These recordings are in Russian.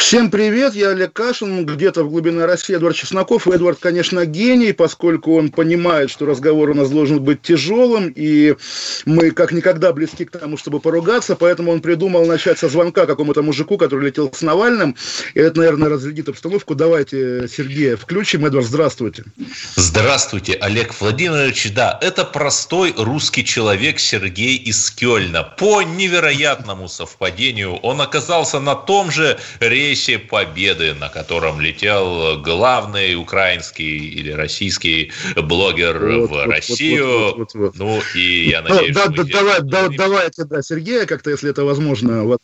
Всем привет, я Олег Кашин, где-то в глубине России Эдвард Чесноков. Эдвард, конечно, гений, поскольку он понимает, что разговор у нас должен быть тяжелым, и мы как никогда близки к тому, чтобы поругаться, поэтому он придумал начать со звонка какому-то мужику, который летел с Навальным, и это, наверное, разрядит обстановку. Давайте Сергея включим. Эдвард, здравствуйте. Здравствуйте, Олег Владимирович. Да, это простой русский человек Сергей из Кёльна. По невероятному совпадению он оказался на том же рейсе Победы, на котором летел главный украинский или российский блогер Вот, в вот, Россию. вот, вот, вот, вот. Ну и я надеюсь, да, что да, мы давай, да, давайте, да, Сергея как-то, если это возможно, вот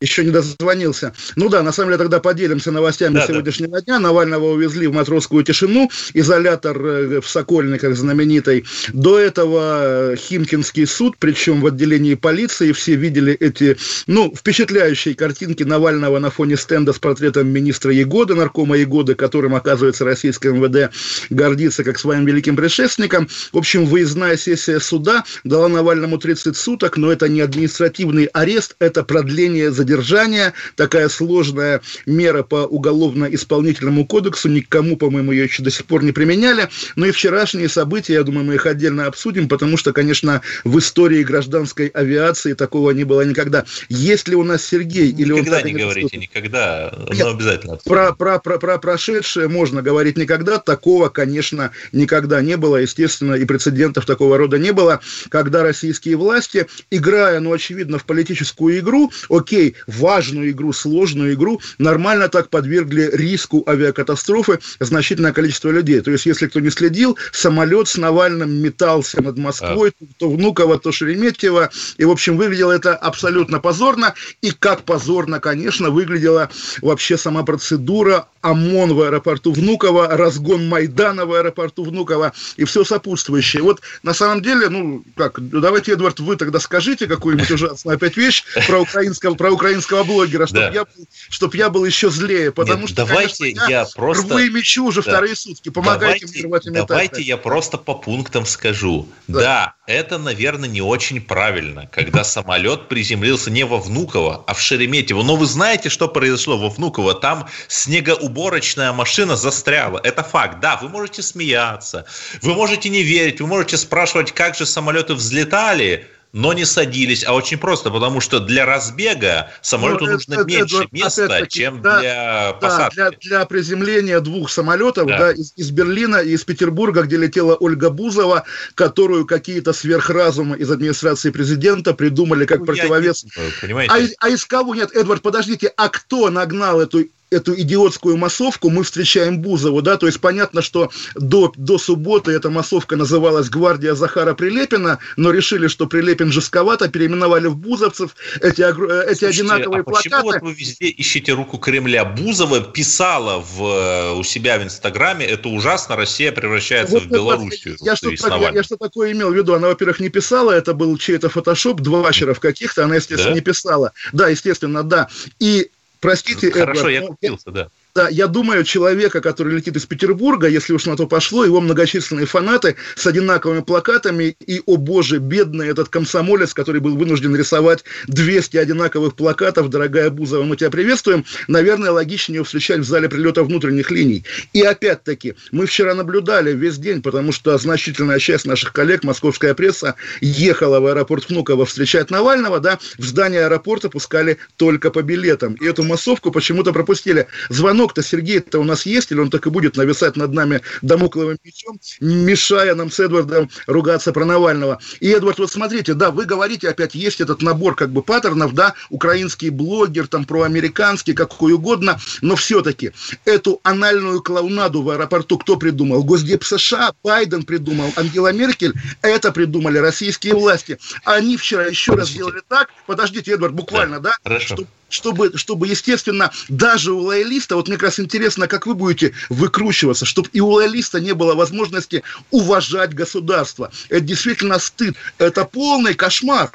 еще не дозвонился. Ну да, на самом деле тогда поделимся новостями Да, да. сегодняшнего дня. Навального увезли в матросскую тишину, изолятор э, в Сокольниках знаменитый. До этого э, Химкинский суд, причем в отделении полиции, все видели эти, ну, впечатляющие картинки Навального на фоне стенда с портретом министра Егоды, наркома Егоды, которым, оказывается, российское МВД гордится как своим великим предшественником. В общем, выездная сессия суда дала Навальному 30 суток, но это не административный арест, это продление задержания. Такая сложная мера по уголовно-исполнительному кодексу. Никому, по-моему, ее еще до сих пор не применяли. Ну и вчерашние события, я думаю, мы их отдельно обсудим, потому что, конечно, в истории гражданской авиации такого не было никогда. Есть ли у нас Сергей? Или он Никогда и не говорите, доступен? никогда, Нет, но обязательно. Про, про, про, про прошедшее можно говорить никогда, такого, конечно, никогда не было, естественно, и прецедентов такого рода не было, когда российские власти, играя, ну, очевидно, в политическую игру, окей, важную игру, сложную игру, нормально так подвергли риску авиакатастрофы значительное количество людей. То есть, если кто не следил, самолет с Навальным метался над Москвой, то Внуково, то Шереметьево, и, в общем, выглядело это абсолютно позорно, и как позорно, конечно, выглядела вообще сама процедура ОМОН в аэропорту Внуково, разгон Майдана в аэропорту Внуково и все сопутствующее. Вот на самом деле, ну, как, давайте, Эдвард, вы тогда скажите какую-нибудь ужасную опять вещь про украинского, про украинского блогера, чтобы Да. я, был- чтоб я был еще злее, потому Нет, что, давайте конечно, я просто- рву и мечу уже Да. вторые сутки, помогайте давайте, мне рвать и метать. давайте я просто по пунктам скажу. Да. Да. это, наверное, не очень правильно, когда самолет приземлился не во Внуково, а в Шереметьево. Но вы знаете, что произошло во Внуково? Там снегоуборочная машина застряла. Это факт. Да, вы можете смеяться, вы можете не верить, вы можете спрашивать, как же самолеты взлетали, но не садились, а очень просто, потому что для разбега самолету Ну, нужно это- меньше Эдвард, места, чем да, для Да, посадки. для, для приземления двух самолетов, да, Да. из, из Берлина и из Петербурга, где летела Ольга Бузова, которую какие-то сверхразумы из администрации президента придумали как Ну, не противовес. думаю, Понимаете? А, а из кого? Нет, Эдвард, подождите, а кто нагнал эту эту идиотскую массовку, мы встречаем Бузову, да, то есть понятно, что до, до субботы эта массовка называлась «Гвардия Захара Прилепина», но решили, что Прилепин жестковато, переименовали в Бузовцев, эти, э, эти Слушайте, одинаковые а почему плакаты. вот вы везде ищете руку Кремля? Бузова писала в, э, у себя в Инстаграме, это ужасно, Россия превращается Вот в Белоруссию. Я то что, я, что такое имел в виду? Она, во-первых, не писала, это был чей-то фотошоп, двачеров каких-то, она, естественно, Да? не писала. Да, естественно, да. И, простите, Хорошо, Эдвард, я купился, да. Я думаю, человека, который летит из Петербурга, если уж на то пошло, его многочисленные фанаты с одинаковыми плакатами, и, о боже, бедный этот комсомолец, который был вынужден рисовать 200 одинаковых плакатов, дорогая Бузова, мы тебя приветствуем, наверное, логичнее его встречать в зале прилета внутренних линий. И опять-таки, мы вчера наблюдали весь день, потому что значительная часть наших коллег, московская пресса, ехала в аэропорт Внуково встречать Навального, да, в здание аэропорта пускали только по билетам. И эту массовку почему-то пропустили. Звонок звонок-то Сергей-то у нас есть, или он так и будет нависать над нами домокловым мечом, мешая нам с Эдвардом ругаться про Навального. И, Эдвард, вот смотрите, да, вы говорите, опять есть этот набор как бы паттернов, да, украинский блогер, там, проамериканский, какой угодно, но все-таки эту анальную клоунаду в аэропорту кто придумал? Госдеп США, Байден придумал, Ангела Меркель, это придумали российские власти. Они вчера еще раз Подождите. сделали так, подождите, Эдвард, буквально, да, Хорошо. что- чтобы, чтобы, естественно, даже у лоялиста, вот мне как раз интересно, как вы будете выкручиваться, чтобы и у лоялиста не было возможности уважать государство. Это действительно стыд. Это полный кошмар.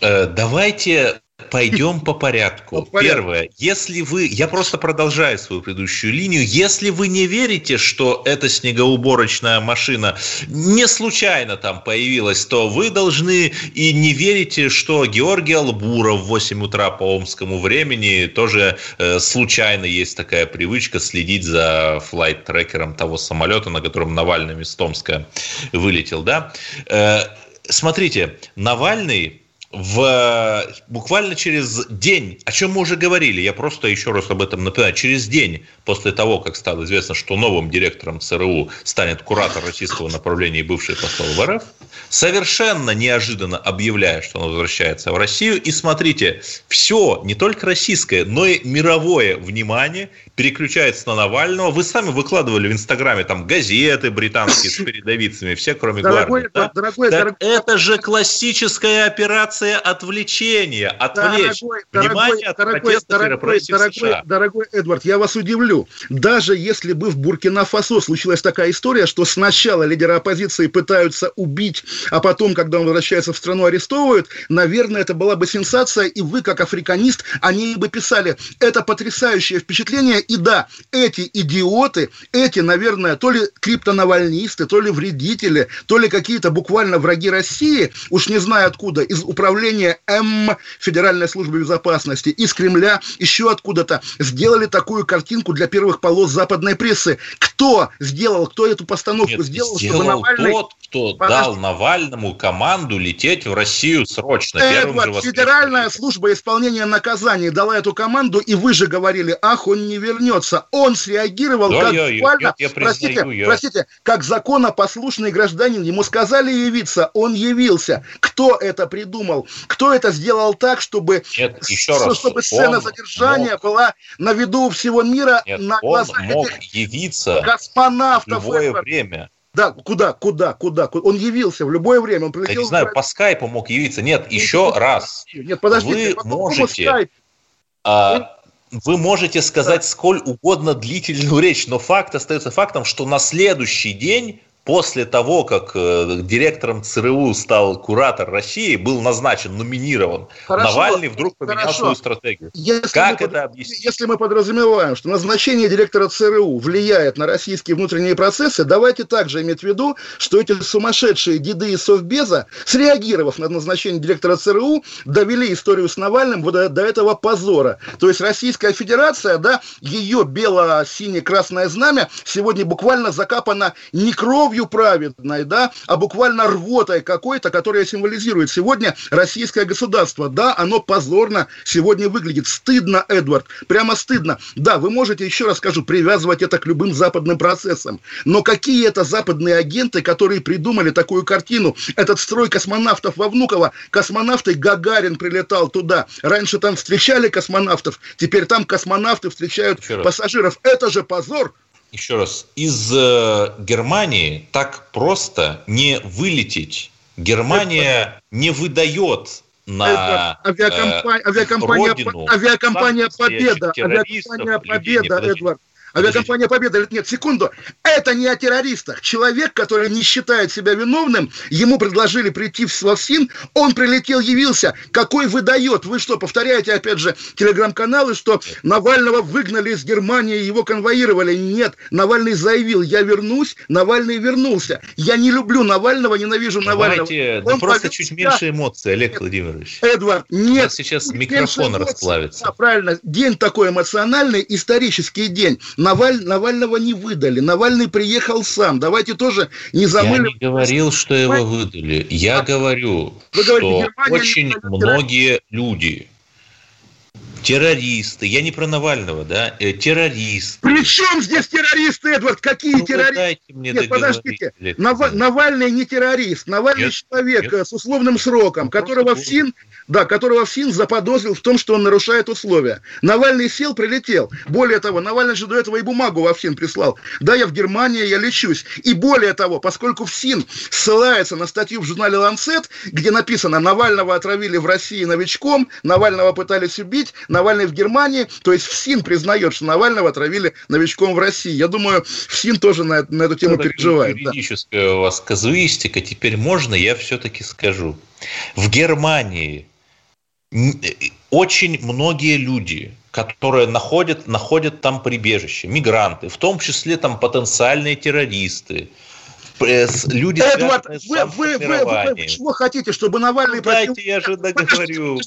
Э, давайте Пойдем по порядку. по порядку. Первое. Если вы... Я просто продолжаю свою предыдущую линию. Если вы не верите, что эта снегоуборочная машина не случайно там появилась, то вы должны и не верите, что Георгий Албуров в 8 утра по омскому времени тоже э, случайно есть такая привычка следить за флайт-трекером того самолета, на котором Навальный из Томска вылетел. Да? Э, смотрите, Навальный в, буквально через день, о чем мы уже говорили, я просто еще раз об этом напоминаю, через день после того, как стало известно, что новым директором ЦРУ станет куратор российского направления и бывший посол в РФ, совершенно неожиданно объявляя, что он возвращается в Россию. И смотрите, все, не только российское, но и мировое внимание переключается на Навального. Вы сами выкладывали в Инстаграме там газеты британские с передовицами, все кроме дорогой, Да? Дорогой, так дорогой, это же классическая операция отвлечения, отвлечь дорогой, внимание дорогой, от дорогой, дорогой, США. Дорогой Эдвард, я вас удивлю. Даже если бы в Буркина-Фасо случилась такая история, что сначала лидеры оппозиции пытаются убить, а потом, когда он возвращается в страну, арестовывают, наверное, это была бы сенсация, и вы, как африканист, они бы писали, это потрясающее впечатление, и да, эти идиоты, эти, наверное, то ли криптонавальнисты, то ли вредители, то ли какие-то буквально враги России, уж не знаю откуда, из управления М, Федеральной службы безопасности, из Кремля, еще откуда-то, сделали такую картинку для первых полос западной прессы. Кто сделал, кто эту постановку Нет, сделал, сделал чтобы Навальный... тот, кто Подожди. дал Навальному команду лететь в Россию срочно. Эдвард, Федеральная служба исполнения наказаний дала эту команду, и вы же говорили, ах, он не вернется. Он среагировал да, как я, буквально, я, я простите, я... простите, как законопослушный гражданин. Ему сказали явиться, он явился. Кто это придумал? Кто это сделал так, чтобы, Нет, еще раз, чтобы сцена задержания мог... была на виду всего мира Нет, на глазах он мог этих явиться космонавтов. В любое время. Да, куда, куда, куда, куда? Он явился в любое время. Он прилетел. Я не знаю, по скайпу мог явиться. Нет, еще раз. Нет, подождите. Вы можете... А, вы можете сказать сколь угодно длительную речь, но факт остается фактом, что на следующий день после того, как э, директором ЦРУ стал куратор России, был назначен, номинирован, хорошо, Навальный вдруг поменял хорошо. свою стратегию. Если как это под... объяснить? Если мы подразумеваем, что назначение директора ЦРУ влияет на российские внутренние процессы, давайте также иметь в виду, что эти сумасшедшие деды из Совбеза, среагировав на назначение директора ЦРУ, довели историю с Навальным до, до этого позора. То есть Российская Федерация, да, ее бело-сине-красное знамя сегодня буквально закапано не кровью, кровью праведной, да, а буквально рвотой какой-то, которая символизирует сегодня российское государство. Да, оно позорно сегодня выглядит. Стыдно, Эдвард, прямо стыдно. Да, вы можете, еще раз скажу, привязывать это к любым западным процессам. Но какие это западные агенты, которые придумали такую картину? Этот строй космонавтов во Внуково, космонавты Гагарин прилетал туда. Раньше там встречали космонавтов, теперь там космонавты встречают пассажиров. Это же позор, еще раз, из э, Германии так просто не вылететь. Германия не выдает на авиакомпания, э, авиакомпания, родину авиакомпания Победа, авиакомпания Победа, Эдвард, Авиакомпания Победа нет, секунду. Это не о террористах. Человек, который не считает себя виновным, ему предложили прийти в Славсин, он прилетел, явился. Какой выдает? Вы что, повторяете, опять же, телеграм-каналы, что Навального выгнали из Германии, его конвоировали? Нет, Навальный заявил, я вернусь, Навальный вернулся. Я не люблю Навального, ненавижу Навального. Давайте, он да просто чуть меньше эмоций, Олег нет, Владимирович. Эдвард, нет. У нас сейчас микрофон расплавится. Да, правильно. День такой эмоциональный, исторический день. Наваль, Навального не выдали. Навальный приехал сам. Давайте тоже не замыливаем. Я не говорил, что его выдали. Я а, говорю, что говорите, очень многие люди, террористы, я не про Навального, да, э, террористы. При чем здесь террористы, Эдвард? Какие ну, террористы? Мне Нет, подождите, Нав... Навальный не террорист, Навальный нет, человек нет. Э, с условным сроком, ну, которого в СИН да, которого ФСИН заподозрил в том, что он нарушает условия. Навальный сел, прилетел. Более того, Навальный же до этого и бумагу во ФСИН прислал. Да, я в Германии, я лечусь. И более того, поскольку ФСИН ссылается на статью в журнале «Ланцет», где написано «Навального отравили в России новичком», «Навального пытались убить», Навальный в Германии, то есть ФСИН признает, что Навального отравили новичком в России. Я думаю, ФСИН тоже на, на эту тему переживает. Юридическая да. у вас казуистика. Теперь можно, я все-таки скажу. В Германии очень многие люди, которые находят, находят там прибежище, мигранты, в том числе там потенциальные террористы, э, люди, Эдвард, вы, вы, вы, вы, вы чего хотите, чтобы Навальный... Ну, дайте, я же договорю.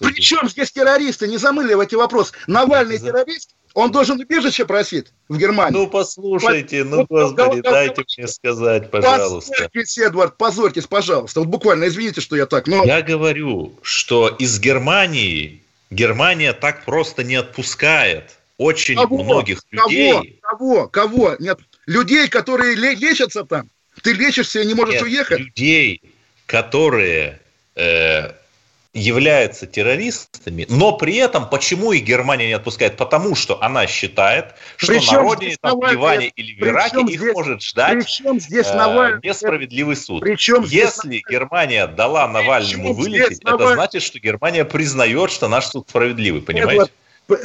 Причем здесь террористы? Не замыливайте вопрос. Навальный террорист? Он должен убежище просить в Германии. Ну, послушайте, ну, господи, дайте мне сказать, пожалуйста. Позорьтесь, Эдвард, позорьтесь, пожалуйста. Вот буквально, извините, что я так, но... Я говорю, что из Германии Германия так просто не отпускает очень кого? многих людей. Кого? Кого? Кого? Нет, людей, которые лечатся там. Ты лечишься и не можешь Нет, уехать? людей, которые э, являются террористами, но при этом почему их Германия не отпускает? Потому что она считает, что причем на родине, там, в Ливане или в Ираке их здесь, может ждать здесь э, несправедливый суд. Причем Если Германия дала Навальному вылететь, это Наваль... значит, что Германия признает, что наш суд справедливый, понимаете? Нет,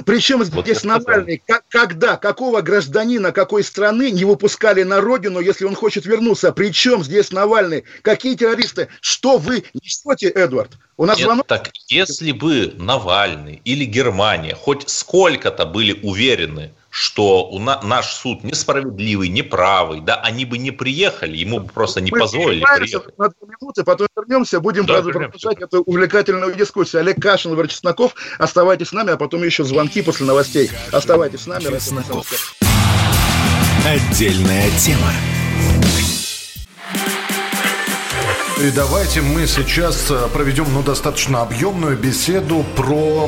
причем вот здесь Навальный, как, когда, какого гражданина какой страны не выпускали на родину, если он хочет вернуться? Причем здесь Навальный? Какие террористы? Что вы несете, Эдвард? У нас Нет, звонок... Так если бы Навальный или Германия хоть сколько-то были уверены, что у на, наш суд несправедливый, неправый, да, они бы не приехали, ему бы просто не Мы позволили приехать. На две минуты, потом вернемся, будем да, продолжать эту увлекательную дискуссию. Олег Кашин, Владимир Чесноков, оставайтесь с нами, а потом еще звонки после новостей. Оставайтесь с нами. Чесноков. Отдельная тема. И давайте мы сейчас э, проведем ну, достаточно объемную беседу про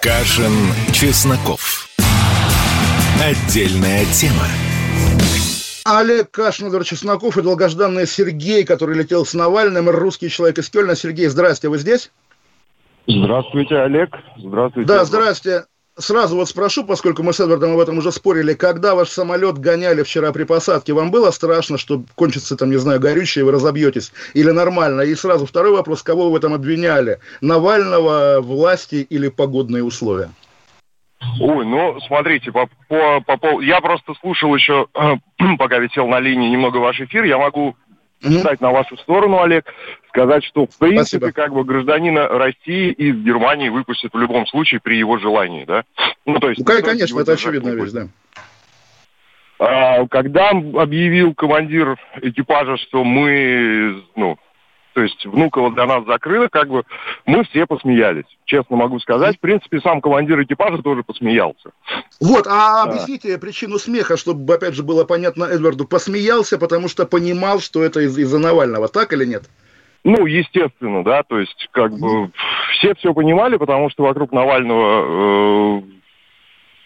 Кашин, Чесноков. Отдельная тема. Олег Кашин, Чесноков и долгожданный Сергей, который летел с Навальным, русский человек из Кёльна. Сергей, здрасте, вы здесь? Здравствуйте, Олег. Здравствуйте. Да, здрасте. Сразу вот спрошу, поскольку мы с Эдвардом об этом уже спорили, когда ваш самолет гоняли вчера при посадке, вам было страшно, что кончится там, не знаю, горючее, вы разобьетесь? Или нормально? И сразу второй вопрос, кого вы этом обвиняли? Навального, власти или погодные условия? Ой, ну, смотрите, по, по, по, я просто слушал еще, пока висел на линии немного ваш эфир, я могу встать на вашу сторону, Олег, сказать, что в принципе Спасибо. как бы гражданина России из Германии выпустят в любом случае при его желании, да? Ну, то есть... Ну, конечно, это очевидная вещь, да. А, когда объявил командир экипажа, что мы, ну, то есть Внуково для нас закрыто, как бы мы все посмеялись, честно могу сказать. В принципе, сам командир экипажа тоже посмеялся. Вот, а объясните причину смеха, чтобы, опять же, было понятно Эдварду. Посмеялся, потому что понимал, что это из- из-за Навального, так или нет? Ну, естественно, да, то есть как бы все все понимали, потому что вокруг Навального, э,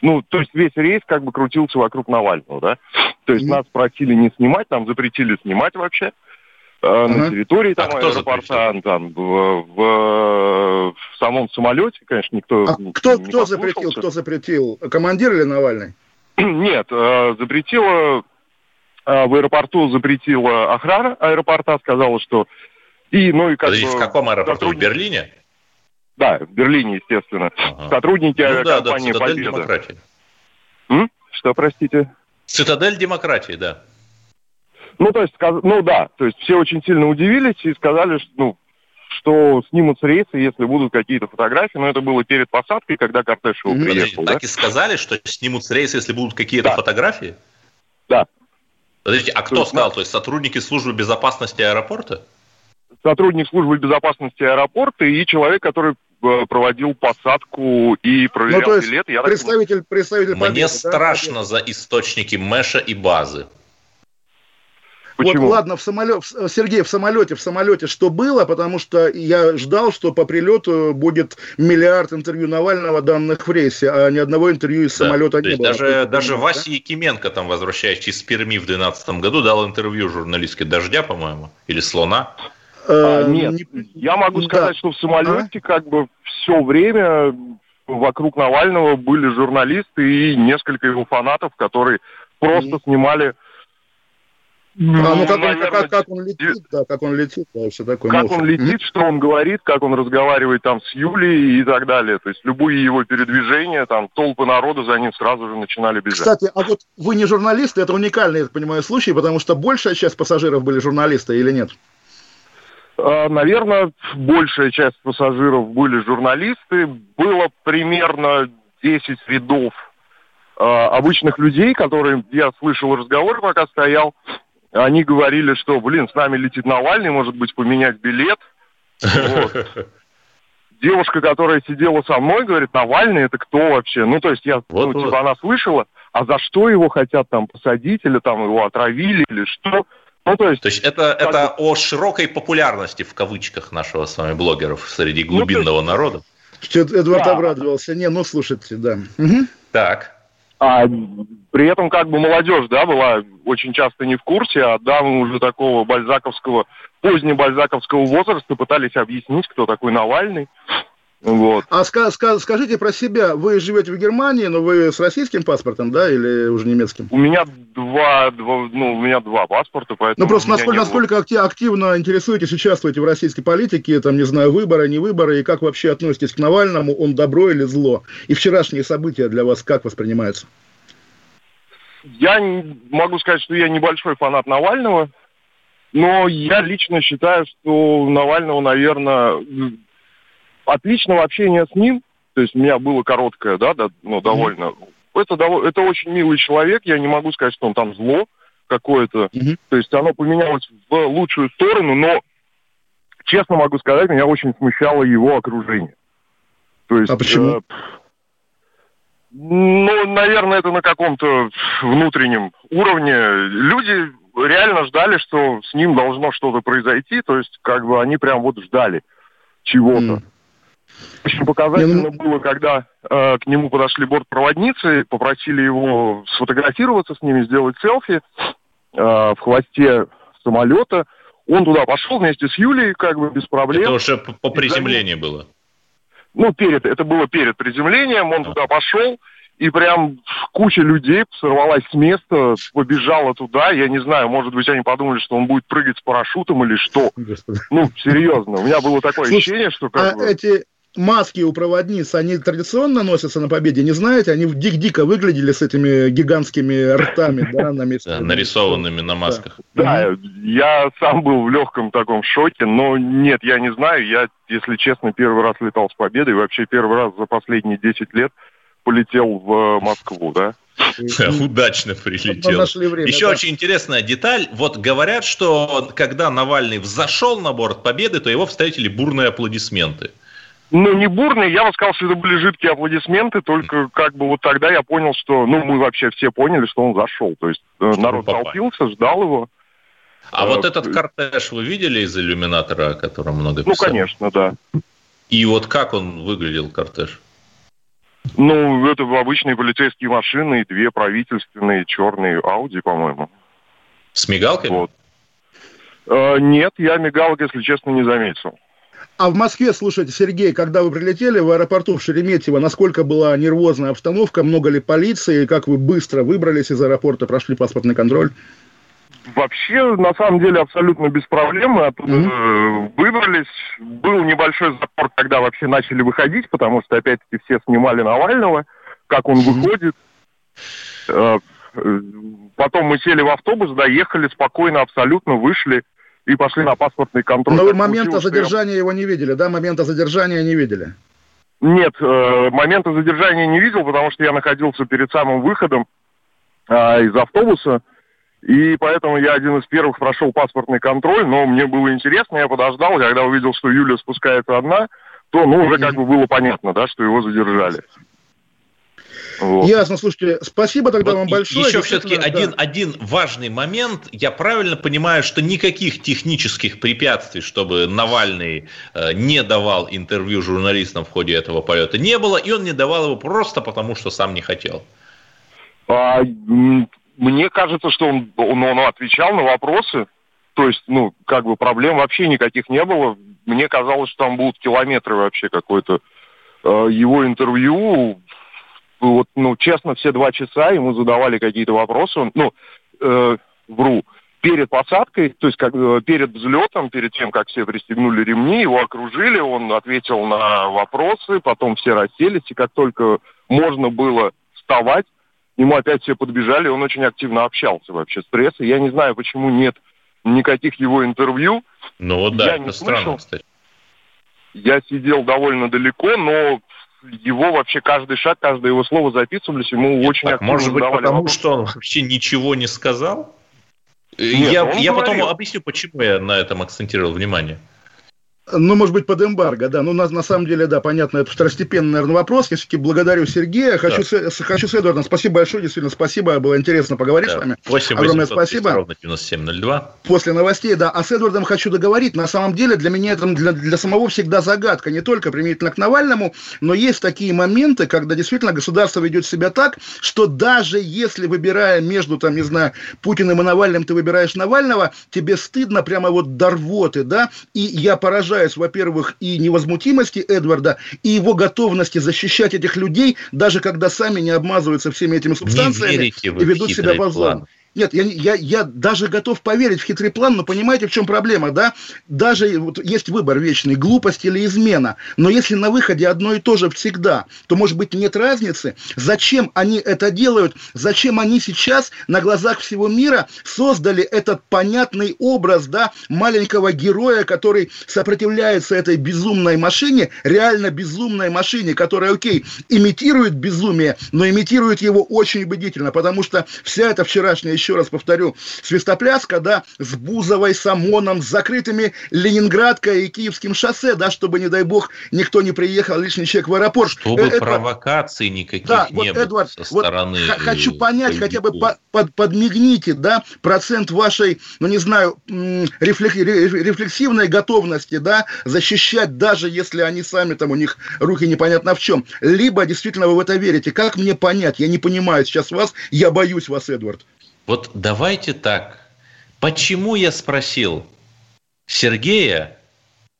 ну, то есть весь рейс как бы крутился вокруг Навального, да. То есть mm-hmm. нас просили не снимать, нам запретили снимать вообще uh на территории там а аэропорта, там, в, в, в самом самолете, конечно, никто а не, кто, не кто запретил, кто запретил? Командир или Навальный? Нет, э, запретила э, в аэропорту запретила охрана аэропорта, сказала, что и, ну и как Подождите, бы, в каком аэропорту? Сотрудник... В Берлине? Да, в Берлине, естественно. Ага. Сотрудники ну, авиакомпании да, да, Победа. Демократии. М? Что, простите? Цитадель демократии, да. Ну, то есть, ну да, то есть все очень сильно удивились и сказали, что, ну, что снимут с рейса, если будут какие-то фотографии, но это было перед посадкой, когда кортеж его приехал. Да? Так и сказали, что снимут с рейса, если будут какие-то да. фотографии? Да. Подождите, а кто то сказал? Да. То есть сотрудники службы безопасности аэропорта? Сотрудник службы безопасности аэропорта и человек, который э, проводил посадку и проверял ну, то есть. Я представитель, так... представитель Мне победы, страшно да? за источники Мэша и базы. Почему? Вот ладно, в самолет, Сергей, в самолете, в самолете что было, потому что я ждал, что по прилету будет миллиард интервью Навального данных в рейсе, а ни одного интервью из Да, самолета не было. даже, даже Да? Вася Якименко, там, возвращающийся из Перми в 2012 году, дал интервью журналистке «Дождя», по-моему, или «Слона». Э, А, нет, не- я могу да. сказать, что в самолете как бы все время вокруг Навального были журналисты и несколько его фанатов, которые просто снимали А, ну как, он, наверное, как, как он летит, да, как он летит, да, все такое. как ну, он летит, что он говорит, как он разговаривает там с Юлей и так далее. То есть любые его передвижения, там толпы народа за ним сразу же начинали бежать. Кстати, а вот вы не журналисты, это уникальный, я так понимаю, случай, потому что большая часть пассажиров были журналисты или нет? А, Наверное, большая часть пассажиров были журналисты. Было примерно 10 рядов а, обычных людей, которые, я слышал разговор, пока стоял. Они говорили, что, блин, с нами летит Навальный, может быть, поменять билет. Вот. Девушка, которая сидела со мной, говорит, Навальный это кто вообще? Ну, то есть я, ну, типа, она слышала, а за что его хотят там посадить, или там его отравили, или что? Ну, то есть То есть это, это о широкой популярности, в кавычках, нашего с вами блогеров среди глубинного народа. Что Эдвард Да. обрадовался. Не, ну слушайте, да. Мгм. Так. А при этом как бы молодежь, да, была очень часто не в курсе, а дамы уже такого бальзаковского, позднебальзаковского возраста пытались объяснить, кто такой Навальный. Вот. А ска- ска- скажите про себя, вы живете в Германии, но вы с российским паспортом, да, или уже немецким? У меня два, два, ну, у меня два паспорта, поэтому... Ну просто насколько, было. насколько акти- активно интересуетесь, участвуете в российской политике, там, не знаю, выборы, не выборы, и как вообще относитесь к Навальному, он добро или зло? И вчерашние события для вас как воспринимаются? Я могу сказать, что я небольшой фанат Навального, но я лично считаю, что Навального, наверное, отличного общения с ним, то есть у меня было короткое, да, да, ну, довольно. Это, дово- это очень милый человек, я не могу сказать, что он там зло какое-то. Мгм. То есть оно поменялось в лучшую сторону, но, честно могу сказать, меня очень смущало его окружение. То есть, А почему? э, ну, наверное, это на каком-то внутреннем уровне. Люди реально ждали, что с ним должно что-то произойти, то есть как бы они прям вот ждали чего-то. М. Очень показательно Не, ну- было, когда э, к нему подошли бортпроводницы, попросили его сфотографироваться с ними, сделать селфи э, в хвосте самолета. Он туда пошел вместе с Юлей, как бы без проблем. Это уже по, по приземлению было. Ну, перед, это было перед приземлением, он туда пошел, и прям куча людей сорвалась с места, побежала туда. Я не знаю, может быть, они подумали, что он будет прыгать с парашютом или что. Господи. Ну, серьезно, у меня было такое Слушай, ощущение, что как А бы... эти маски у проводниц, они традиционно носятся на победе, не знаете? Они дик-дико выглядели с этими гигантскими ртами, да, на месте. Да, нарисованными на масках. Да, я сам был в легком таком шоке, но нет, я не знаю. Я, если честно, первый раз летал с победой, вообще первый раз за последние 10 лет полетел в Москву, да. Удачно Мы прилетел. время, Еще да. очень интересная деталь. Вот говорят, что когда Навальный взошел на борт Победы, то его встретили бурные аплодисменты. Ну, не бурные, я бы сказал, что это были жидкие аплодисменты, только как бы вот тогда я понял, что, ну, мы вообще все поняли, что он зашел. То есть э, народ попали. толпился, ждал его. А Э, вот этот кортеж вы видели из иллюминатора, о котором много Ну, писали? конечно, да. И вот как он выглядел, кортеж? Ну, это обычные полицейские машины и две правительственные черные Ауди, по-моему. С мигалками? Вот. Э, нет, я мигалок, если честно, не заметил. А в Москве, слушайте, Сергей, когда вы прилетели в аэропорту в Шереметьево, насколько была нервозная обстановка, много ли полиции, как вы быстро выбрались из аэропорта, прошли паспортный контроль? Вообще, на самом деле, абсолютно без проблем. Мы оттуда э, выбрались. Был небольшой запор, когда вообще начали выходить, потому что, опять-таки, все снимали Навального, как он выходит. Э, э, Потом мы сели в автобус, доехали спокойно, абсолютно вышли и пошли на паспортный контроль. Но вы момента я- задержания его не видели, да? Момента задержания не видели. Нет, э, момента задержания не видел, потому что я находился перед самым выходом а, из автобуса, и поэтому я один из первых прошел паспортный контроль, но мне было интересно, я подождал, когда увидел, что Юля спускается одна, то, ну, уже как бы было понятно, да, что его задержали. Вот. Ясно, слушайте, спасибо тогда вот вам большое. Еще все-таки да. один, один важный момент. Я правильно понимаю, что никаких технических препятствий, чтобы Навальный э, не давал интервью журналистам в ходе этого полета, не было, и он не давал его просто потому, что сам не хотел. А, мне кажется, что он, он, он отвечал на вопросы, то есть, ну, как бы проблем вообще никаких не было. Мне казалось, что там будут километры вообще какой-то э, его интервью вот, ну, честно, все два часа ему задавали какие-то вопросы. Он, ну, э, вру, перед посадкой, то есть как, э, перед взлетом, перед тем, как все пристегнули ремни, его окружили, он ответил на вопросы, потом все расселись, и как только можно было вставать, ему опять все подбежали, он очень активно общался вообще с прессой. Я не знаю, почему нет никаких его интервью. Ну вот да, Я это странно, слышал. кстати. Я сидел довольно далеко, но его вообще каждый шаг, каждое его слово записывались, ему очень так, Может быть, потому вопрос. что он вообще ничего не сказал? Нет, я я потом объясню, почему я на этом акцентировал внимание. Ну, может быть, под эмбарго, да. Ну, на, на самом деле, да, понятно, это второстепенный, наверное, вопрос. Я все-таки благодарю Сергея. Хочу, да. с, хочу с Эдуардом. Спасибо большое, действительно, спасибо. Было интересно поговорить да. с вами. 8 Огромное спасибо. Ровно 9702. После новостей, да. А с Эдвардом хочу договорить. На самом деле, для меня это для, для самого всегда загадка. Не только применительно к Навальному, но есть такие моменты, когда действительно государство ведет себя так, что даже если, выбирая между, там, не знаю, Путиным и Навальным, ты выбираешь Навального, тебе стыдно прямо вот до рвоты, да. И я поражаюсь поражаюсь, во-первых, и невозмутимости Эдварда, и его готовности защищать этих людей, даже когда сами не обмазываются всеми этими субстанциями и ведут себя в озон. Нет, я, я, я даже готов поверить в хитрый план, но понимаете, в чем проблема, да? Даже вот есть выбор вечный, глупость или измена. Но если на выходе одно и то же всегда, то, может быть, нет разницы. Зачем они это делают? Зачем они сейчас на глазах всего мира создали этот понятный образ, да, маленького героя, который сопротивляется этой безумной машине, реально безумной машине, которая, окей, имитирует безумие, но имитирует его очень убедительно, потому что вся эта вчерашняя еще раз повторю, свистопляска, да, с Бузовой, с ОМОНом, с закрытыми Ленинградкой и Киевским шоссе, да, чтобы, не дай бог, никто не приехал, лишний человек в аэропорт. Чтобы Эдвард, провокаций никаких да, не вот, было Эдвард, со стороны вот, Хочу понять, хотя бы по, под, подмигните, да, процент вашей, ну, не знаю, рефлексивной готовности, да, защищать, даже если они сами там, у них руки непонятно в чем. Либо действительно вы в это верите. Как мне понять? Я не понимаю сейчас вас, я боюсь вас, Эдвард. Вот давайте так. Почему я спросил Сергея,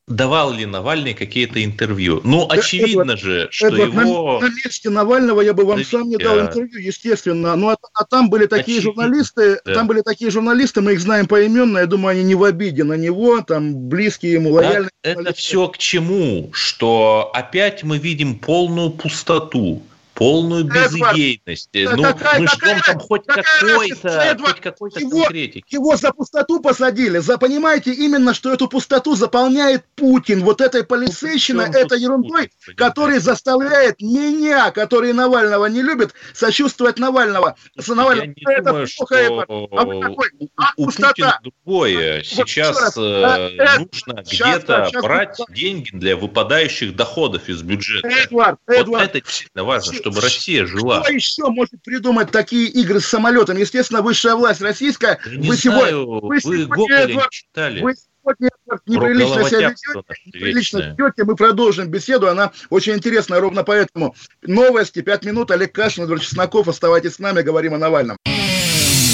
давал ли Навальный какие-то интервью? Ну, очевидно Эдвард, же, что Эдвард, его... На, на месте Навального я бы вам сам не дал интервью, естественно. Ну, а, а там были такие очевидно, журналисты, да. там были такие журналисты, мы их знаем поименно, я думаю, они не в обиде на него, там близкие ему, лояльные. Так, это все к чему? Что опять мы видим полную пустоту полную безыдейность. Эдвард, ну, какая, мы ждем там хоть какой-то, хоть какой-то его, конкретики. Его за пустоту посадили. За, понимаете, именно, что эту пустоту заполняет Путин. Вот этой полицейщина, этой ерундой, Путин, который заставляет меня, который Навального не любит, сочувствовать Навального. За Навального. Я не это думаю, плохо, что А вы такой, а, у пустота. Путина другое. Сейчас вот, э, нужно где-то брать сейчас, деньги для выпадающих доходов из бюджета. Эдвард, Эдвард, вот это действительно важно, чтобы Россия жила. Кто еще может придумать такие игры с самолетом? Естественно, высшая власть российская. Не вы знаю, сегодня, вы, вы Гоголя не читали. Вы сегодня неприлично себя ведете, неприлично ведете. Мы продолжим беседу, она очень интересная, ровно поэтому. Новости, пять минут, Олег Кашин, Эдвард Чесноков. Оставайтесь с нами, говорим о Навальном.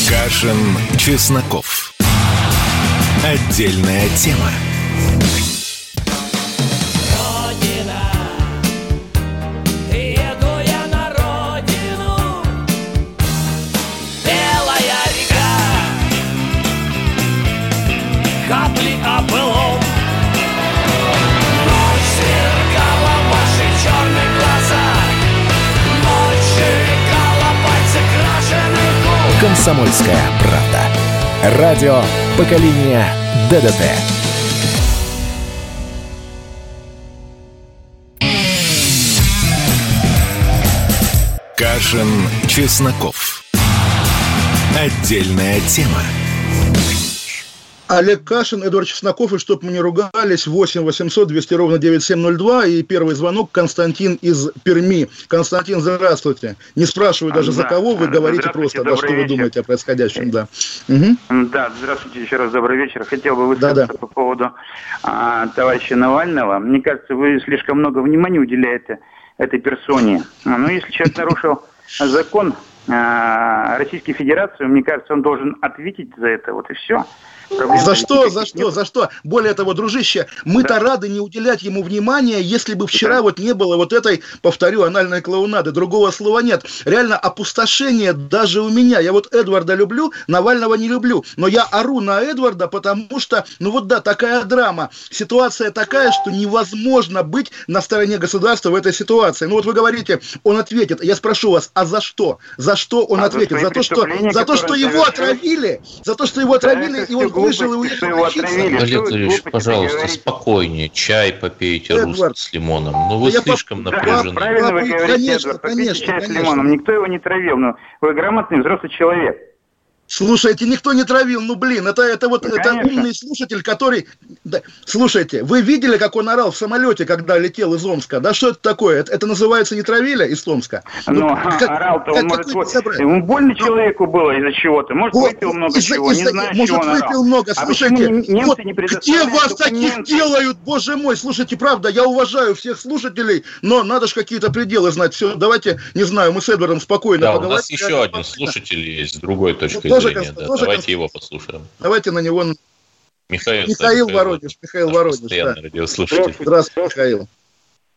Кашин, Чесноков. Отдельная тема. «Комсомольская правда». Радио поколения ДДТ». Кашин, Чесноков. Отдельная тема. Олег Кашин, Эдуард Чесноков, и чтоб мы не ругались, 8 800 200 ровно 9702, и первый звонок Константин из Перми. Константин, здравствуйте. Не спрашиваю даже за кого, вы говорите просто, да, что вы вечер. думаете о происходящем, да. Угу. Да, здравствуйте еще раз, добрый вечер. Хотел бы высказаться Да-да. по поводу а, товарища Навального. Мне кажется, вы слишком много внимания уделяете этой персоне. А, Ну, если человек нарушил закон а, Российской Федерации, мне кажется, он должен ответить за это, вот и все. За что, за что, за что? Более того, дружище, мы-то рады не уделять ему внимания, если бы вчера вот не было вот этой, повторю, анальной клоунады. Другого слова нет. Реально опустошение даже у меня. Я вот Эдварда люблю, Навального не люблю. Но я ору на Эдварда, потому что, ну вот да, такая драма. Ситуация такая, что невозможно быть на стороне государства в этой ситуации. Ну вот вы говорите, он ответит. Я спрошу вас, а за что? За что он А за ответит? свои За то, что, за то, что его отравили? За то, что его отравили, это и он выжил и уехал лечиться? глупости пожалуйста, говорите? спокойнее. Чай попейте Эдвард. русский с лимоном. Ну, вы слишком поп- Да, напряжены. правильно вы говорите, конечно, Эдвард, попейте конечно, чай с конечно. лимоном. Никто его не травил, но вы грамотный взрослый человек. Слушайте, никто не травил, ну блин, это, это вот Ну, это конечно. умный слушатель, который... Да, слушайте, вы видели, как он орал в самолете, когда летел из Омска? Да что это такое? Это, это называется не травили из Омска? Ну, Но как- орал-то как- он может... какое вот- безобразие? Ему больно человеку было из-за чего-то. Может, Вот, выпил много из-за- чего, не из-за- знаю, может, чего он орал. выпил много. А Слушайте, немцы вот не где вас таких делают, боже мой? Слушайте, правда, я уважаю всех слушателей, но надо же какие-то пределы знать. Все, давайте, не знаю, мы с Эдвардом спокойно Да, у поговорим. нас еще один слушатель есть с другой точкой тоже Да, тоже давайте Конст- его послушаем. Давайте на него... Михаил, Михаил да, Воронеж, Михаил Воронеж, да. радиослушатель. Здравствуйте, Михаил.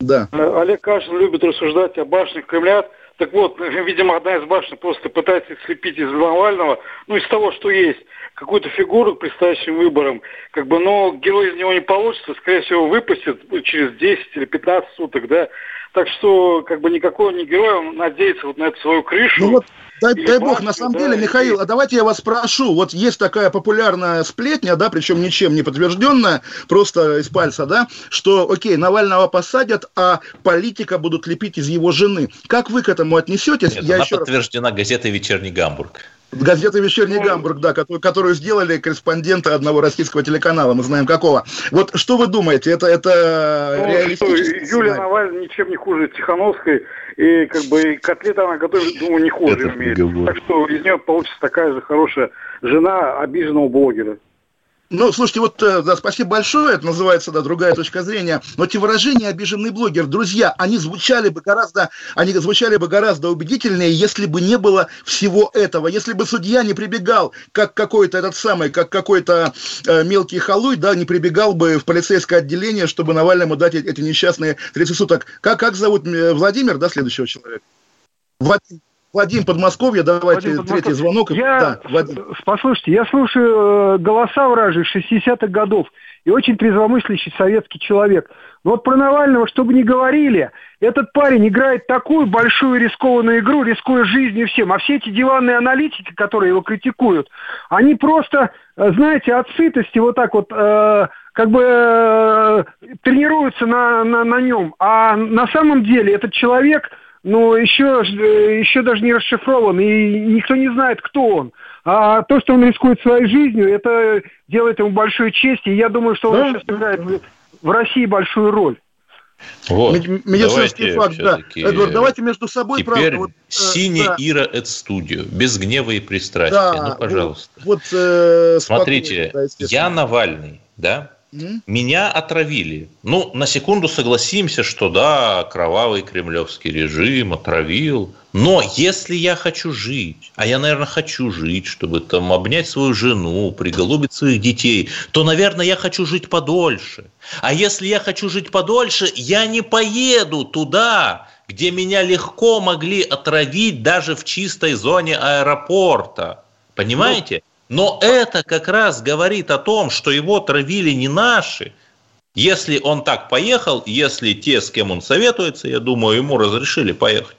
Да. Олег Кашин любит рассуждать о башнях Кремля. Так вот, видимо, одна из башен просто пытается слепить из Навального, ну, из того, что есть, какую-то фигуру к предстоящим выборам. Как бы, но герой из него не получится, скорее всего, выпустят через 10 или 15 суток, да. Так что, как бы, никакой он не герой, он надеется вот на эту свою крышу. Ну вот, дай, дай бог, на самом да, деле, и- Михаил, а давайте я вас спрошу. Вот есть такая популярная сплетня, да, причем ничем не подтвержденная, просто из пальца, да, что, окей, Навального посадят, а политика будут лепить из его жены. Как вы к этому отнесетесь? Нет, я она еще раз... подтверждена газетой «Вечерний Гамбург». Газета «Вечерний Ну, Гамбург», да, которую, которую сделали корреспонденты одного российского телеканала, мы знаем какого. Вот что вы думаете, это, это Ну, что, реалистический Юлия? Навальная ничем не хуже Тихановской, и как бы и котлеты она готовит, думаю, не хуже умеет. Так что из нее получится такая же хорошая жена обиженного блогера. Ну, слушайте, вот э, да, спасибо большое, это называется, да, другая точка зрения. Но эти выражения «обиженный блогер», друзья, они звучали бы гораздо, они звучали бы гораздо убедительнее, если бы не было всего этого, если бы судья не прибегал, как какой-то этот самый, как какой-то э, мелкий халуй, да, не прибегал бы в полицейское отделение, чтобы Навальному дать эти, несчастные 30 суток. Как, как зовут э, Владимир, да, следующего человека? Вадим, Вадим Подмосковье, давайте Вадим третий Подмосковье. звонок. Я, Да, Вадим. послушайте, я слушаю э, голоса вражьих 60-х годов и очень трезвомыслящий советский человек. Но вот про Навального, чтобы не говорили, этот парень играет такую большую рискованную игру, рискуя жизнью всем. А все эти диванные аналитики, которые его критикуют, они просто, э, знаете, от сытости вот так вот э, как бы э, тренируются на, на, на нем. А на самом деле этот человек ну, еще, э, еще даже не расшифрован, и никто не знает, кто он. А то, что он рискует своей жизнью, это делает ему большую честь, и я думаю, что он Да, сейчас играет в- России большую роль. Вот, Мед- Медицинский давайте факт, да. Эдвард, давайте между собой, Теперь правда, вот, э, синий да. Ира Эд Студио, без гнева и пристрастия. Да, ну, пожалуйста. Вот, э, Смотрите, да, я Навальный, да? Меня отравили. Ну, на секунду согласимся, что да, кровавый кремлевский режим отравил. Но если я хочу жить, а я, наверное, хочу жить, чтобы там обнять свою жену, приголубить своих детей, то, наверное, я хочу жить подольше. А если я хочу жить подольше, я не поеду туда, где меня легко могли отравить даже в чистой зоне аэропорта. Понимаете? Но это как раз говорит о том, что его травили не наши. Если он так поехал, если те, с кем он советуется, я думаю, ему разрешили поехать.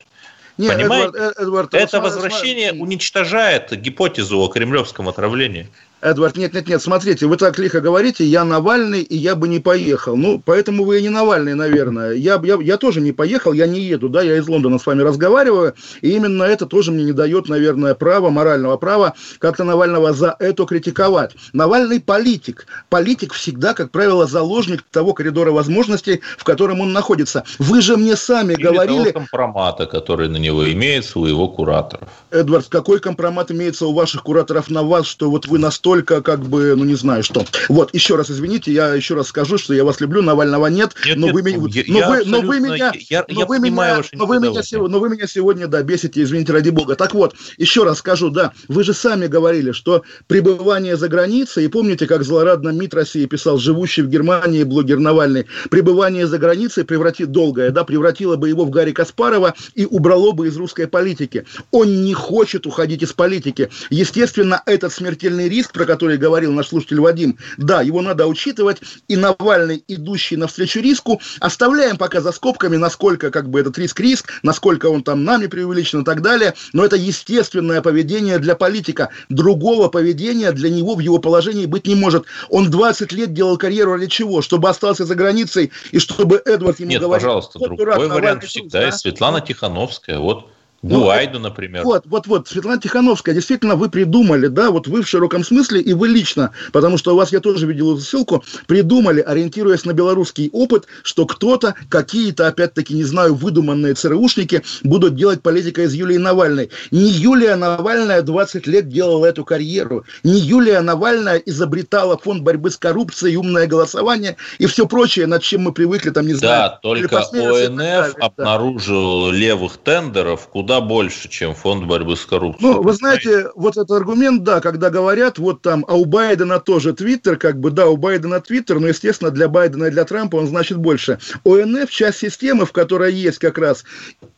Не, Понимаете? Эдвард, Эдвард, Это возвращение уничтожает гипотезу о кремлевском отравлении. Эдвард, нет, нет, нет, смотрите, вы так лихо говорите, я Навальный, и я бы не поехал. Ну, поэтому вы и не Навальный, наверное. Я, я, я тоже не поехал, я не еду, да, я из Лондона с вами разговариваю, и именно это тоже мне не дает, наверное, права, морального права как-то Навального за это критиковать. Навальный политик. Политик всегда, как правило, заложник того коридора возможностей, в котором он находится. Вы же мне сами Или говорили... компромата, который на него имеется у его кураторов. Эдвард, какой компромат имеется у ваших кураторов на вас, что вот вы настолько только как бы, ну не знаю что. Вот, еще раз извините, я еще раз скажу, что я вас люблю, Навального нет, нет но, нет, вы, меня, я, но, вы, но вы меня, я, но я вы меня, но вы меня, сегодня, но вы меня сегодня, да, бесите, извините, ради бога. Так вот, еще раз скажу, да, вы же сами говорили, что пребывание за границей, и помните, как злорадно МИД России писал, живущий в Германии блогер Навальный, пребывание за границей превратит долгое, да, превратило бы его в Гарри Каспарова и убрало бы из русской политики. Он не хочет уходить из политики. Естественно, этот смертельный риск, про который говорил наш слушатель Вадим, да, его надо учитывать, и Навальный, идущий навстречу риску, оставляем пока за скобками, насколько как бы этот риск риск, насколько он там нами преувеличен и так далее, но это естественное поведение для политика. Другого поведения для него в его положении быть не может. Он 20 лет делал карьеру ради чего? Чтобы остался за границей и чтобы Эдвард ему Нет, говорил... пожалуйста, другой вариант всегда да? Светлана Тихановская, вот Гуайду, ну, например. Вот, вот, вот, Светлана Тихановская, действительно, вы придумали, да, вот вы в широком смысле, и вы лично, потому что у вас, я тоже видел эту ссылку, придумали, ориентируясь на белорусский опыт, что кто-то, какие-то, опять-таки, не знаю, выдуманные ЦРУшники будут делать политика из Юлии Навальной. Не Юлия Навальная 20 лет делала эту карьеру, не Юлия Навальная изобретала фонд борьбы с коррупцией, умное голосование и все прочее, над чем мы привыкли, там, не знаю. Да, только ОНФ обнаружил да. левых тендеров, куда куда больше, чем фонд борьбы с коррупцией. Ну, вы знаете, вот этот аргумент, да, когда говорят, вот там, а у Байдена тоже Твиттер, как бы, да, у Байдена Твиттер, но, естественно, для Байдена и для Трампа он значит больше. ОНФ – часть системы, в которой есть как раз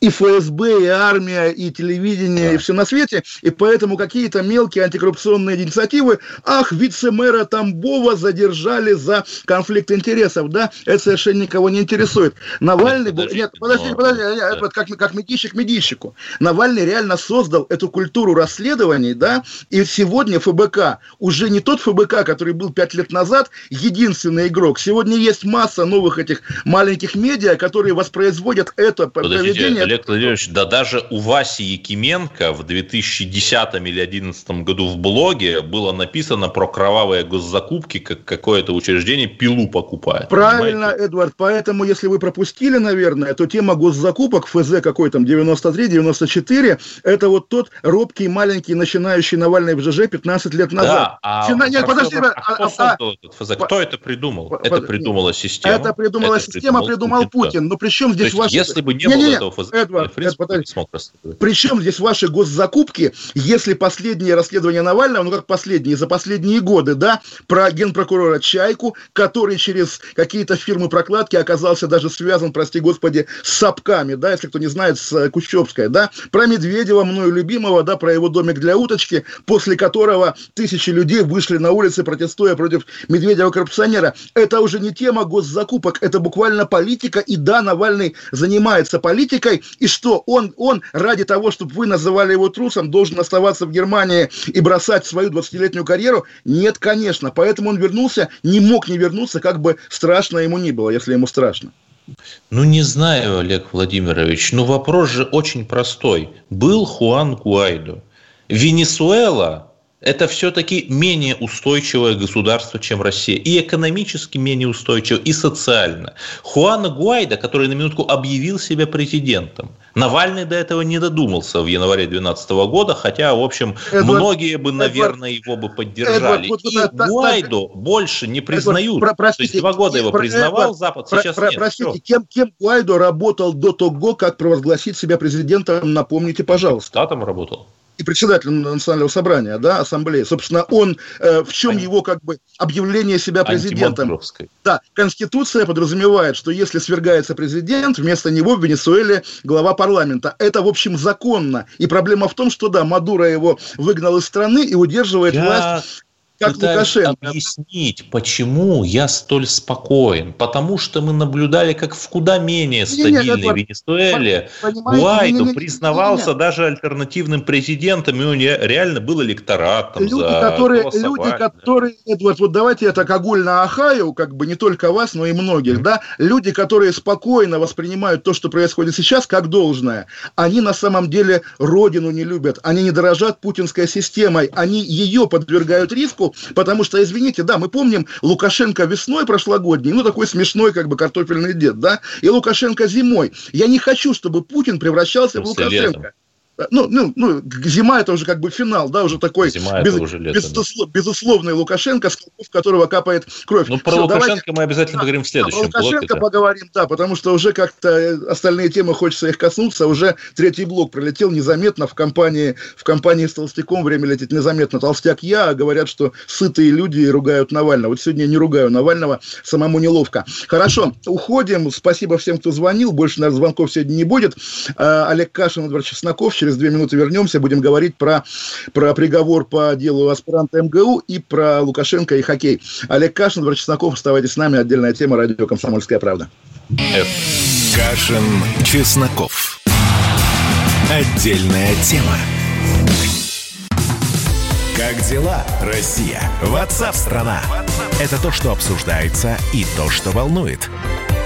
и ФСБ, и армия, и телевидение, да. и все на свете, и поэтому какие-то мелкие антикоррупционные инициативы, ах, вице-мэра Тамбова задержали за конфликт интересов, да, это совершенно никого не интересует. Навальный был... Нет, подождите, подождите, подождите, как, как медийщик медийщику. Навальный реально создал эту культуру расследований, да, и сегодня ФБК уже не тот ФБК, который был пять лет назад, единственный игрок. Сегодня есть масса новых этих маленьких медиа, которые воспроизводят это Подождите, поведение. Олег Владимирович, да даже у Васи Якименко в 2010 или 2011 году в блоге было написано про кровавые госзакупки, как какое-то учреждение пилу покупает. Правильно, понимаете? Эдвард, поэтому если вы пропустили, наверное, то тема госзакупок ФЗ какой там 93, 94, это вот тот робкий, маленький, начинающий Навальный в ЖЖ 15 лет назад. Да, а Цена... Нет, подожди, а, кто, а, этот ФЗ? кто это придумал? Под... Это придумала система. Это придумала это система, придумал, придумал Путин. Но ну, при чем здесь ваши... Если бы не, не было не, этого ФЗ, Эдвард, Эдвард, смог Причем здесь ваши госзакупки, если последнее расследование Навального, ну как последние, за последние годы, да, про генпрокурора Чайку, который через какие-то фирмы прокладки оказался даже связан, прости господи, с Сапками, да, если кто не знает, с Кущевской, да, про Медведева, мною любимого, да, про его домик для уточки, после которого тысячи людей вышли на улицы, протестуя против Медведева-коррупционера. Это уже не тема госзакупок, это буквально политика, и да, Навальный занимается политикой, и что, он, он ради того, чтобы вы называли его трусом, должен оставаться в Германии и бросать свою 20-летнюю карьеру? Нет, конечно, поэтому он вернулся, не мог не вернуться, как бы страшно ему ни было, если ему страшно. Ну, не знаю, Олег Владимирович, но вопрос же очень простой. Был Хуан Гуайдо. Венесуэла это все-таки менее устойчивое государство, чем Россия. И экономически менее устойчиво, и социально. Хуана Гуайда, который на минутку объявил себя президентом, Навальный до этого не додумался в январе 2012 года, хотя, в общем, Эдвард, многие бы, наверное, Эдвард, его бы поддержали. Эдвард, вот, и вот, Гуайдо так, больше не признают. Эдвард, про, простите, То есть два года его признавал Эдвард, Запад, сейчас про, нет. Простите, все. кем, кем Гуайдо работал до того, как провозгласить себя президентом, напомните, пожалуйста. Штатом работал и председателем Национального собрания, да, ассамблеи. Собственно, он, э, в чем его как бы объявление себя президентом? Да, Конституция подразумевает, что если свергается президент, вместо него в Венесуэле глава парламента. Это, в общем, законно. И проблема в том, что, да, Мадуро его выгнал из страны и удерживает Я... власть как Лукашенко. объяснить, почему я столь спокоен. Потому что мы наблюдали, как в куда менее стабильной не, не, Венесуэле Гуайдо признавался не, не, не. даже альтернативным президентом, и у него реально был электорат. Там, люди, за которые, люди, которые, Эдвард, вот давайте я так огульно ахаю, как бы не только вас, но и многих, mm-hmm. да, люди, которые спокойно воспринимают то, что происходит сейчас, как должное, они на самом деле родину не любят, они не дорожат путинской системой, они ее подвергают риску, потому что, извините, да, мы помним Лукашенко весной прошлогодней, ну, такой смешной, как бы, картофельный дед, да, и Лукашенко зимой. Я не хочу, чтобы Путин превращался в Лукашенко. Летом. Ну, ну, ну, зима это уже как бы финал, да, уже такой зима без, уже лето, безуслов, да. безусловный Лукашенко, с которого капает кровь. Ну, про Все, Лукашенко давайте... мы обязательно да, поговорим в следующем да, про Лукашенко блоке. поговорим, да, потому что уже как-то остальные темы хочется их коснуться. Уже третий блок пролетел незаметно в компании, в компании с Толстяком. Время летит незаметно. Толстяк я, а говорят, что сытые люди ругают Навального. Вот сегодня я не ругаю Навального, самому неловко. Хорошо, уходим. Спасибо всем, кто звонил. Больше, наверное, звонков сегодня не будет. А, Олег Кашин, Эдвард Чесноков через две минуты вернемся, будем говорить про, про приговор по делу аспиранта МГУ и про Лукашенко и хоккей. Олег Кашин, Двор Чесноков, оставайтесь с нами. Отдельная тема радио «Комсомольская правда». Кашин, Чесноков. Отдельная тема. Как дела, Россия? Ватсап-страна! Это то, что обсуждается и то, что волнует.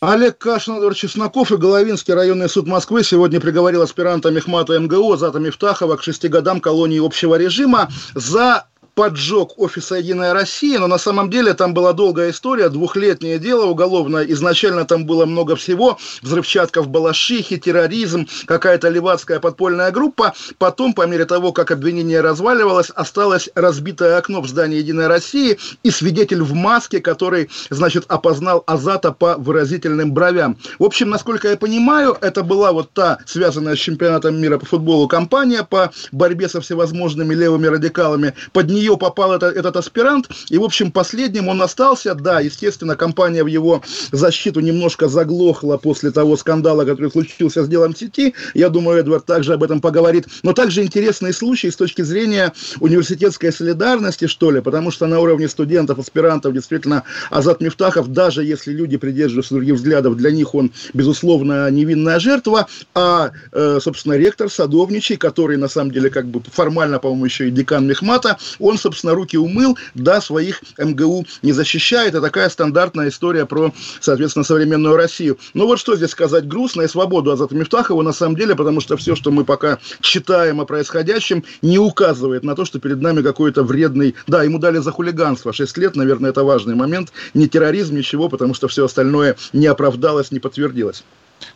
Олег Кашин, Эдвард Чесноков и Головинский районный суд Москвы сегодня приговорил аспиранта Мехмата МГУ Зата Мифтахова к шести годам колонии общего режима за поджог офиса «Единая Россия», но на самом деле там была долгая история, двухлетнее дело уголовное. Изначально там было много всего, взрывчатка в Балашихе, терроризм, какая-то левацкая подпольная группа. Потом, по мере того, как обвинение разваливалось, осталось разбитое окно в здании «Единой России» и свидетель в маске, который, значит, опознал Азата по выразительным бровям. В общем, насколько я понимаю, это была вот та, связанная с чемпионатом мира по футболу, компания по борьбе со всевозможными левыми радикалами. Под нее нее попал это, этот аспирант, и, в общем, последним он остался, да, естественно, компания в его защиту немножко заглохла после того скандала, который случился с делом сети, я думаю, Эдвард также об этом поговорит, но также интересный случай с точки зрения университетской солидарности, что ли, потому что на уровне студентов, аспирантов, действительно, Азат Мифтахов, даже если люди придерживаются других взглядов, для них он, безусловно, невинная жертва, а, э, собственно, ректор Садовничий, который, на самом деле, как бы формально, по-моему, еще и декан Мехмата, он собственно, руки умыл, да, своих МГУ не защищает. Это такая стандартная история про, соответственно, современную Россию. Но вот что здесь сказать грустно и свободу Азата Мифтахова на самом деле, потому что все, что мы пока читаем о происходящем, не указывает на то, что перед нами какой-то вредный... Да, ему дали за хулиганство 6 лет, наверное, это важный момент. Не терроризм, ничего, потому что все остальное не оправдалось, не подтвердилось.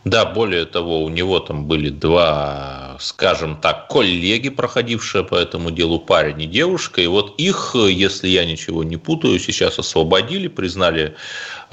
Да, более того, у него там были два, скажем так, коллеги, проходившие по этому делу, парень и девушка. И вот их, если я ничего не путаю, сейчас освободили, признали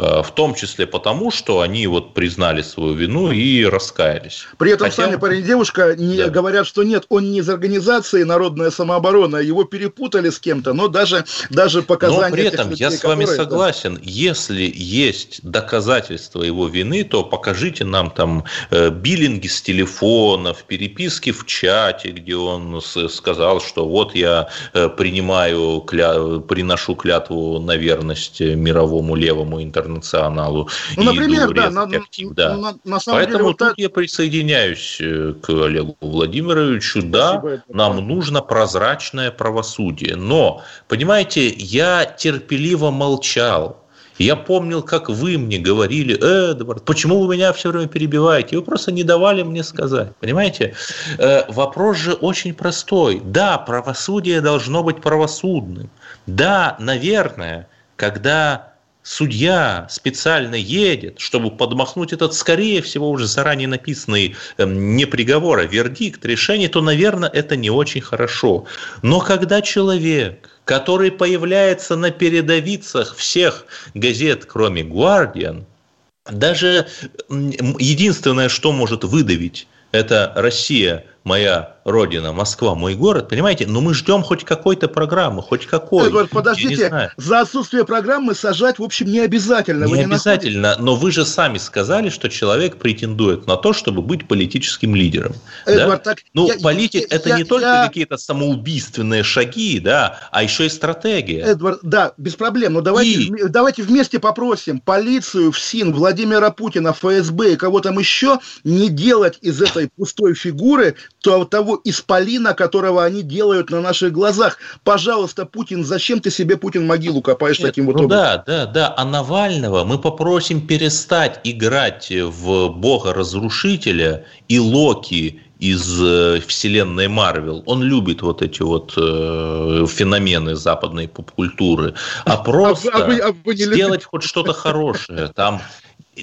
Э, в том числе потому, что они вот признали свою вину и раскаялись. При этом Хотя... сами парень и девушка не да. говорят, что нет, он не из организации «Народная самооборона», его перепутали с кем-то, но даже, даже показания... Но при этом людей, я с вами которые... согласен, если есть доказательства его вины, то покажите нам там э, биллинги с телефонов, переписки в чате, где он сказал, что вот я э, принимаю, кля... приношу клятву на верность мировому левому интернационалу. Ну, например, да, на, актив, да. На, на самом Поэтому деле, вот тут так... я присоединяюсь э, к Олегу Владимировичу. Да, Спасибо, нам это... нужно прозрачное правосудие. Но, понимаете, я терпеливо молчал. Я помнил, как вы мне говорили, Эдвард, почему вы меня все время перебиваете? Вы просто не давали мне сказать. Понимаете? Э, вопрос же очень простой. Да, правосудие должно быть правосудным. Да, наверное, когда судья специально едет, чтобы подмахнуть этот, скорее всего, уже заранее написанный эм, не приговор, а вердикт, решение, то, наверное, это не очень хорошо. Но когда человек, который появляется на передовицах всех газет, кроме «Гвардиан», даже единственное, что может выдавить, это Россия моя родина, Москва, мой город, понимаете? Но мы ждем хоть какой-то программы, хоть какой. Эдвард, подождите, за отсутствие программы сажать, в общем, не обязательно. Не, не обязательно, находите? но вы же сами сказали, что человек претендует на то, чтобы быть политическим лидером. Эдвард, да? так... Ну, я, политик – это я, не только я... какие-то самоубийственные шаги, да, а еще и стратегия. Эдвард, да, без проблем, но давайте, и... давайте вместе попросим полицию, ФСИН, Владимира Путина, ФСБ и кого там еще не делать из этой пустой фигуры то, того исполина, которого они делают на наших глазах. Пожалуйста, Путин, зачем ты себе, Путин, могилу копаешь Нет, таким вот ну образом? Да, да, да. А Навального мы попросим перестать играть в бога-разрушителя и Локи из э, вселенной Марвел. Он любит вот эти вот э, феномены западной поп-культуры. А просто а вы, а вы сделать хоть что-то хорошее. Там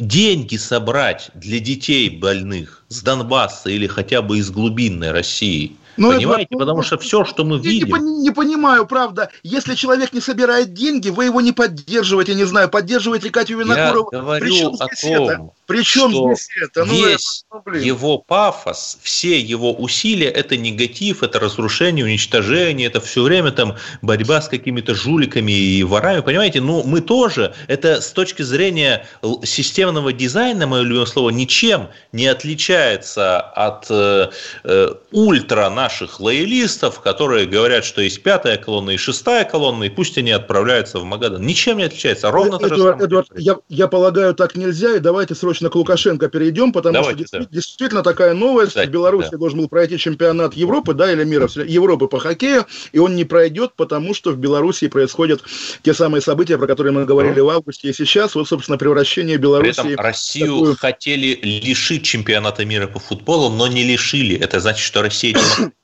деньги собрать для детей больных с Донбасса или хотя бы из глубинной России – ну, Понимаете? Это, Потому что все, что мы видим... Не, не понимаю, правда. Если человек не собирает деньги, вы его не поддерживаете, не знаю, поддерживаете Катю Винокурову. Я говорю Причем о том, это? Причем что здесь это? Ну, весь это, ну, его пафос, все его усилия – это негатив, это разрушение, уничтожение, это все время там борьба с какими-то жуликами и ворами. Понимаете? Ну, мы тоже, это с точки зрения системного дизайна, мое любимое слово, ничем не отличается от э, э, ультра наших лоялистов, которые говорят, что есть пятая колонна и шестая колонна, и пусть они отправляются в Магадан. Ничем не отличается, ровно Эдуард, то же Эдуард, я, я полагаю, так нельзя, и давайте срочно к Лукашенко перейдем, потому давайте, что да. действительно такая новость. Кстати, в Беларуси да. должен был пройти чемпионат Европы, да, или мира, Европы по хоккею, и он не пройдет, потому что в Беларуси происходят те самые события, про которые мы говорили в августе и сейчас. Вот, собственно, превращение Беларуси... При этом Россию такую... хотели лишить чемпионата мира по футболу, но не лишили. Это значит, что Россия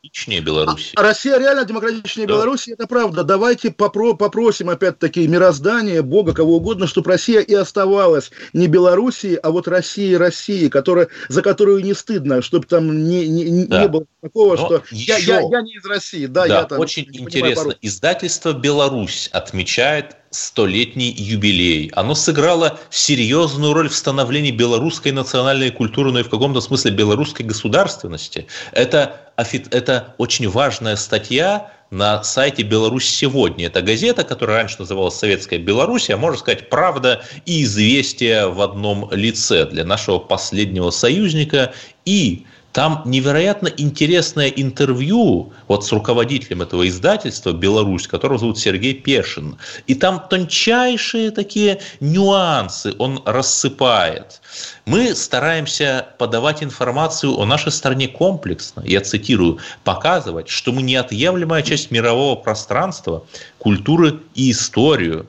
демократичнее Беларуси. А Россия реально демократичнее да. Беларуси, это правда. Давайте попро попросим опять-таки мироздание, Бога, кого угодно, чтобы Россия и оставалась не Белоруссией, а вот Россией Россией, которая, за которую не стыдно, чтобы там не, не, да. не было такого, Но что еще... я, я, я не из России. Да, да я там, очень интересно. Издательство «Беларусь» отмечает столетний юбилей. Оно сыграло серьезную роль в становлении белорусской национальной культуры, но и в каком-то смысле белорусской государственности. Это, это очень важная статья на сайте «Беларусь сегодня». Это газета, которая раньше называлась «Советская Беларусь», а можно сказать «Правда» и «Известия» в одном лице для нашего последнего союзника и там невероятно интересное интервью вот с руководителем этого издательства «Беларусь», которого зовут Сергей Пешин. И там тончайшие такие нюансы он рассыпает. Мы стараемся подавать информацию о нашей стране комплексно. Я цитирую, показывать, что мы неотъемлемая часть мирового пространства, культуры и историю.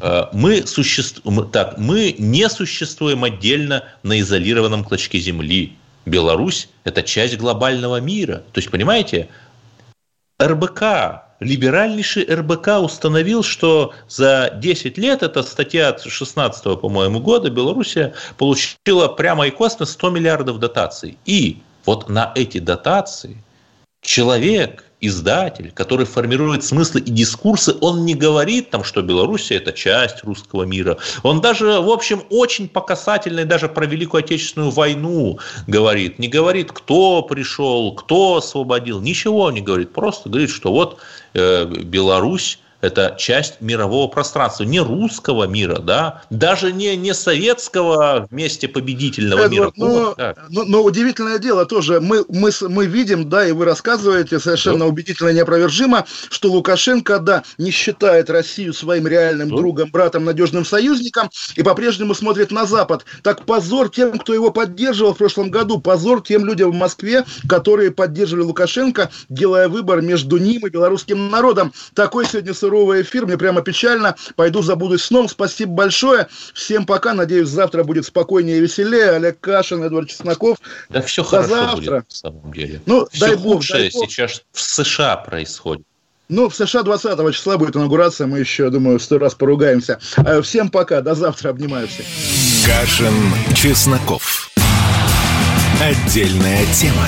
Э, мы, существ... так, мы не существуем отдельно на изолированном клочке земли Беларусь – это часть глобального мира. То есть, понимаете, РБК, либеральнейший РБК установил, что за 10 лет, это статья от 16 по-моему, года, Белоруссия получила прямо и косвенно 100 миллиардов дотаций. И вот на эти дотации человек – издатель, который формирует смыслы и дискурсы, он не говорит там, что Белоруссия – это часть русского мира. Он даже, в общем, очень показательный даже про Великую Отечественную войну говорит. Не говорит, кто пришел, кто освободил, ничего не говорит. Просто говорит, что вот э, Беларусь это часть мирового пространства, не русского мира, да, даже не, не советского вместе победительного Эдвард, мира. Но, но, но удивительное дело тоже, мы, мы, мы видим, да, и вы рассказываете совершенно да. убедительно и неопровержимо, что Лукашенко, да, не считает Россию своим реальным да. другом, братом, надежным союзником и по-прежнему смотрит на Запад. Так позор тем, кто его поддерживал в прошлом году, позор тем людям в Москве, которые поддерживали Лукашенко, делая выбор между ним и белорусским народом. Такой сегодня суровый эфир, мне прямо печально. Пойду забудусь сном. Спасибо большое. Всем пока. Надеюсь, завтра будет спокойнее и веселее. Олег Кашин, Эдвард Чесноков. Да все До хорошо завтра. будет, на самом деле. Ну, все дай бог, дай бог. сейчас в США происходит. Ну, в США 20 числа будет инаугурация, мы еще, думаю, сто раз поругаемся. А, всем пока, до завтра, обнимаю всех. Кашин, Чесноков. Отдельная тема.